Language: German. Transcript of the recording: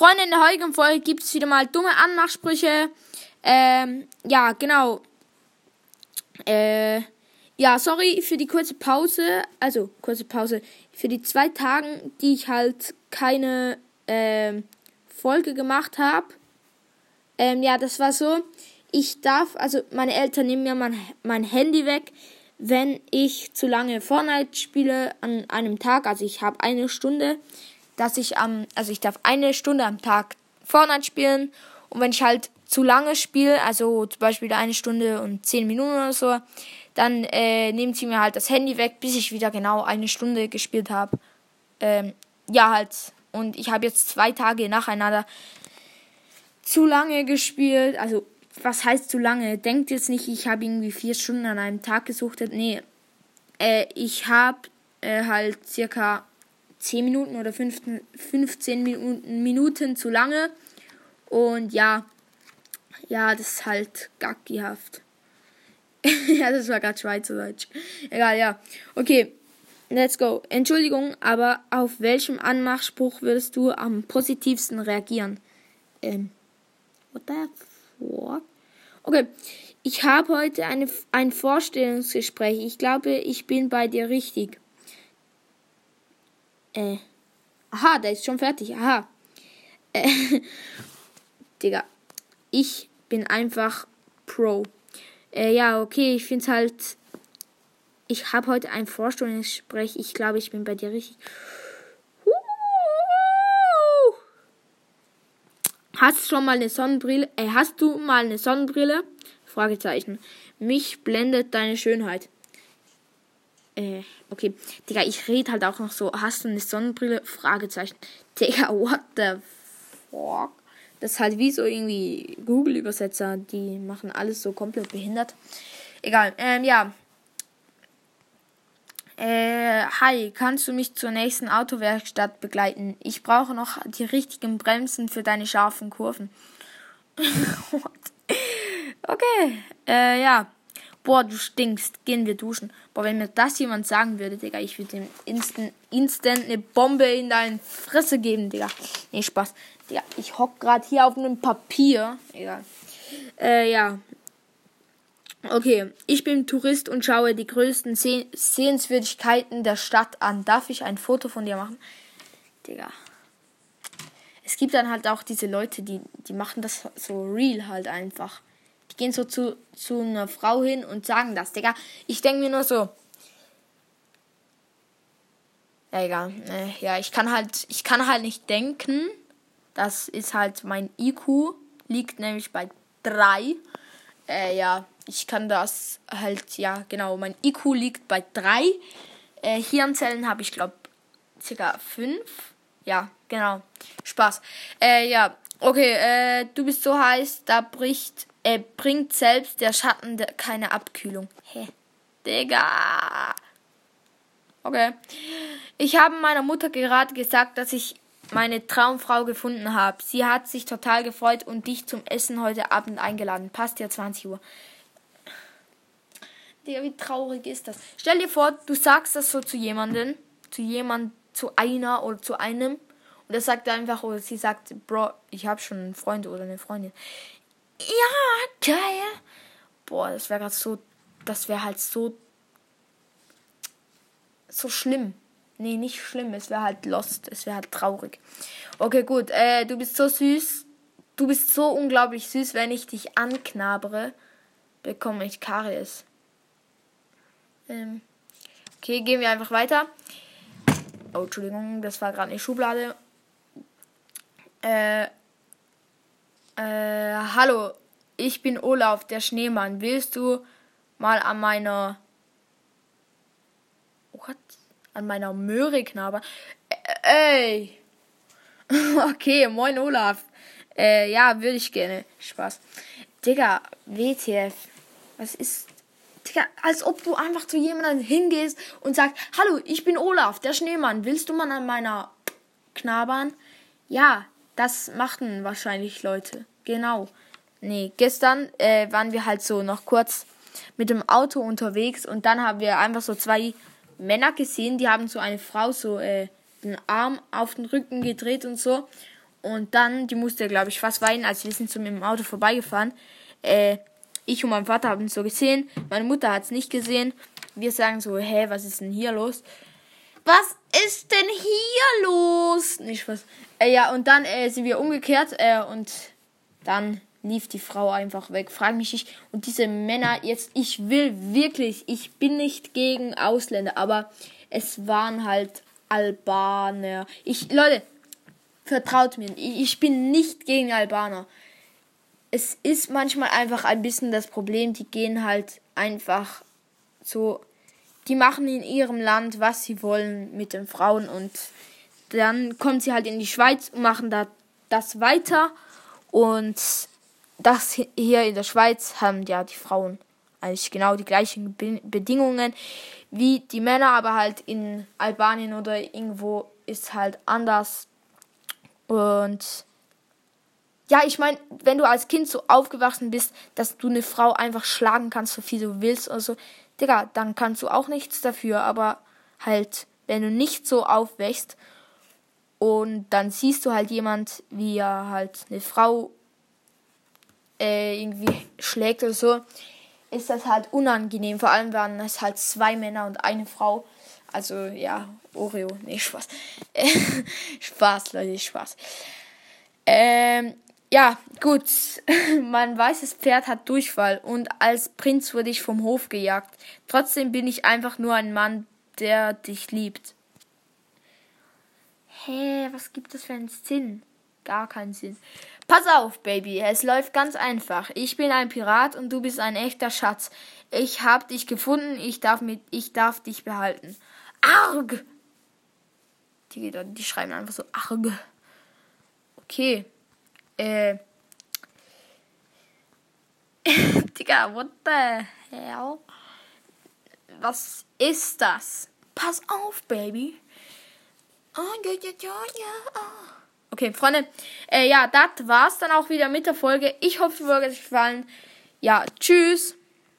Freunde, in der heutigen Folge gibt es wieder mal dumme Anmachsprüche. Ähm, ja, genau. Äh, ja, sorry für die kurze Pause. Also, kurze Pause. Für die zwei Tagen, die ich halt keine ähm, Folge gemacht habe. Ähm, ja, das war so. Ich darf, also meine Eltern nehmen mir mein, mein Handy weg, wenn ich zu lange Fortnite spiele an einem Tag. Also ich habe eine Stunde, dass ich am, also ich darf eine Stunde am Tag Fortnite spielen. Und wenn ich halt zu lange spiele, also zum Beispiel eine Stunde und zehn Minuten oder so, dann äh, nehmen sie mir halt das Handy weg, bis ich wieder genau eine Stunde gespielt habe. Ähm, ja, halt. Und ich habe jetzt zwei Tage nacheinander zu lange gespielt. Also, was heißt zu lange? Denkt jetzt nicht, ich habe irgendwie vier Stunden an einem Tag gesuchtet. Nee. Äh, ich habe äh, halt circa 10 Minuten oder 15, 15 Minuten, Minuten zu lange. Und ja, ja, das ist halt gackihaft. ja, das war gerade Schweizerdeutsch. Egal, ja. Okay, let's go. Entschuldigung, aber auf welchem Anmachspruch würdest du am positivsten reagieren? Ähm, what the fuck? Okay, ich habe heute eine, ein Vorstellungsgespräch. Ich glaube, ich bin bei dir richtig. Äh, aha, der ist schon fertig. Aha. Äh, Digga, ich bin einfach Pro. Äh, ja, okay, ich finde halt. Ich habe heute ein Vorstellungsgespräch. Ich glaube, ich bin bei dir richtig. Hast schon mal eine Sonnenbrille? Äh, hast du mal eine Sonnenbrille? Fragezeichen. Mich blendet deine Schönheit. Äh, okay. Digga, ich rede halt auch noch so. Hast du eine Sonnenbrille? Fragezeichen. Digga, what the fuck? Das ist halt wie so irgendwie Google-Übersetzer, die machen alles so komplett behindert. Egal, ähm, ja. Äh, hi, kannst du mich zur nächsten Autowerkstatt begleiten? Ich brauche noch die richtigen Bremsen für deine scharfen Kurven. okay, äh, ja. Boah, du stinkst. Gehen wir duschen. Boah, wenn mir das jemand sagen würde, Digga, ich würde dem instant, instant eine Bombe in deine Fresse geben, Digga. Nee, Spaß. Ja, ich hock gerade hier auf einem Papier. Egal. Äh, ja. Okay, ich bin Tourist und schaue die größten Seh Sehenswürdigkeiten der Stadt an. Darf ich ein Foto von dir machen? Digga. Es gibt dann halt auch diese Leute, die, die machen das so real halt einfach. Die gehen so zu, zu einer Frau hin und sagen das, Digga. Ich denke mir nur so. Ja, egal. Äh, ja, ich kann halt, ich kann halt nicht denken das ist halt mein IQ, liegt nämlich bei 3. Äh, ja, ich kann das halt, ja, genau, mein IQ liegt bei 3. Äh, Hirnzellen habe ich, glaube circa 5. Ja, genau. Spaß. Äh, ja, okay, äh, du bist so heiß, da bricht, äh, bringt selbst der Schatten keine Abkühlung. Hä? Digga. Okay. Ich habe meiner Mutter gerade gesagt, dass ich meine Traumfrau gefunden habe. Sie hat sich total gefreut und dich zum Essen heute Abend eingeladen. Passt ja 20 Uhr. Digga, wie traurig ist das? Stell dir vor, du sagst das so zu jemandem, zu jemand, zu einer oder zu einem und er sagt einfach oder sie sagt, Bro, ich habe schon einen Freund oder eine Freundin. Ja, geil. Boah, das wäre gerade so, das wäre halt so, so schlimm. Nee, nicht schlimm. Es wäre halt lost. Es wäre halt traurig. Okay, gut. Äh, du bist so süß. Du bist so unglaublich süß. Wenn ich dich anknabere, bekomme ich Karies. Ähm. Okay, gehen wir einfach weiter. Oh, Entschuldigung, das war gerade eine Schublade. Äh, äh, hallo, ich bin Olaf, der Schneemann. Willst du mal an meiner an meiner Möhre knabbern. Ey! okay, moin Olaf. Äh, ja, würde ich gerne. Spaß. Digga, WTF. Was ist. Digga, als ob du einfach zu jemandem hingehst und sagst: Hallo, ich bin Olaf, der Schneemann. Willst du mal an meiner knabbern? Ja, das machten wahrscheinlich Leute. Genau. Nee, gestern äh, waren wir halt so noch kurz mit dem Auto unterwegs und dann haben wir einfach so zwei Männer gesehen, die haben so eine Frau so äh, den Arm auf den Rücken gedreht und so. Und dann, die musste, glaube ich, fast weinen, als wir sind zu mir im Auto vorbeigefahren. Äh, ich und mein Vater haben es so gesehen. Meine Mutter hat es nicht gesehen. Wir sagen so, hä, was ist denn hier los? Was ist denn hier los? Nicht was. Äh, ja, und dann äh, sind wir umgekehrt äh, und dann lief die Frau einfach weg. Frag mich nicht. Und diese Männer, jetzt, ich will wirklich, ich bin nicht gegen Ausländer, aber es waren halt Albaner. Ich, Leute, vertraut mir, ich bin nicht gegen Albaner. Es ist manchmal einfach ein bisschen das Problem, die gehen halt einfach so, die machen in ihrem Land, was sie wollen mit den Frauen und dann kommen sie halt in die Schweiz und machen da das weiter und das hier in der Schweiz haben ja die Frauen eigentlich genau die gleichen Bedingungen wie die Männer, aber halt in Albanien oder irgendwo ist halt anders. Und ja, ich meine, wenn du als Kind so aufgewachsen bist, dass du eine Frau einfach schlagen kannst, so viel du willst oder so, Digga, dann kannst du auch nichts dafür, aber halt, wenn du nicht so aufwächst und dann siehst du halt jemand, wie er halt eine Frau äh, irgendwie schlägt oder so, ist das halt unangenehm. Vor allem waren es halt zwei Männer und eine Frau. Also ja, Oreo, nee, Spaß. Spaß, Leute, Spaß. Ähm, ja, gut. mein weißes Pferd hat Durchfall und als Prinz wurde ich vom Hof gejagt. Trotzdem bin ich einfach nur ein Mann, der dich liebt. Hä, was gibt das für einen Sinn? Gar keinen Sinn. Pass auf, Baby, es läuft ganz einfach. Ich bin ein Pirat und du bist ein echter Schatz. Ich hab dich gefunden, ich darf mit, ich darf dich behalten. Arg! Die, die schreiben einfach so arg. Okay. Äh. Digga, what the hell? Was ist das? Pass auf, Baby. Oh, ja, ja, ja, ja. Oh. Okay, Freunde, äh, ja, das war's dann auch wieder mit der Folge. Ich hoffe, die Folge hat euch gefallen. Ja, tschüss.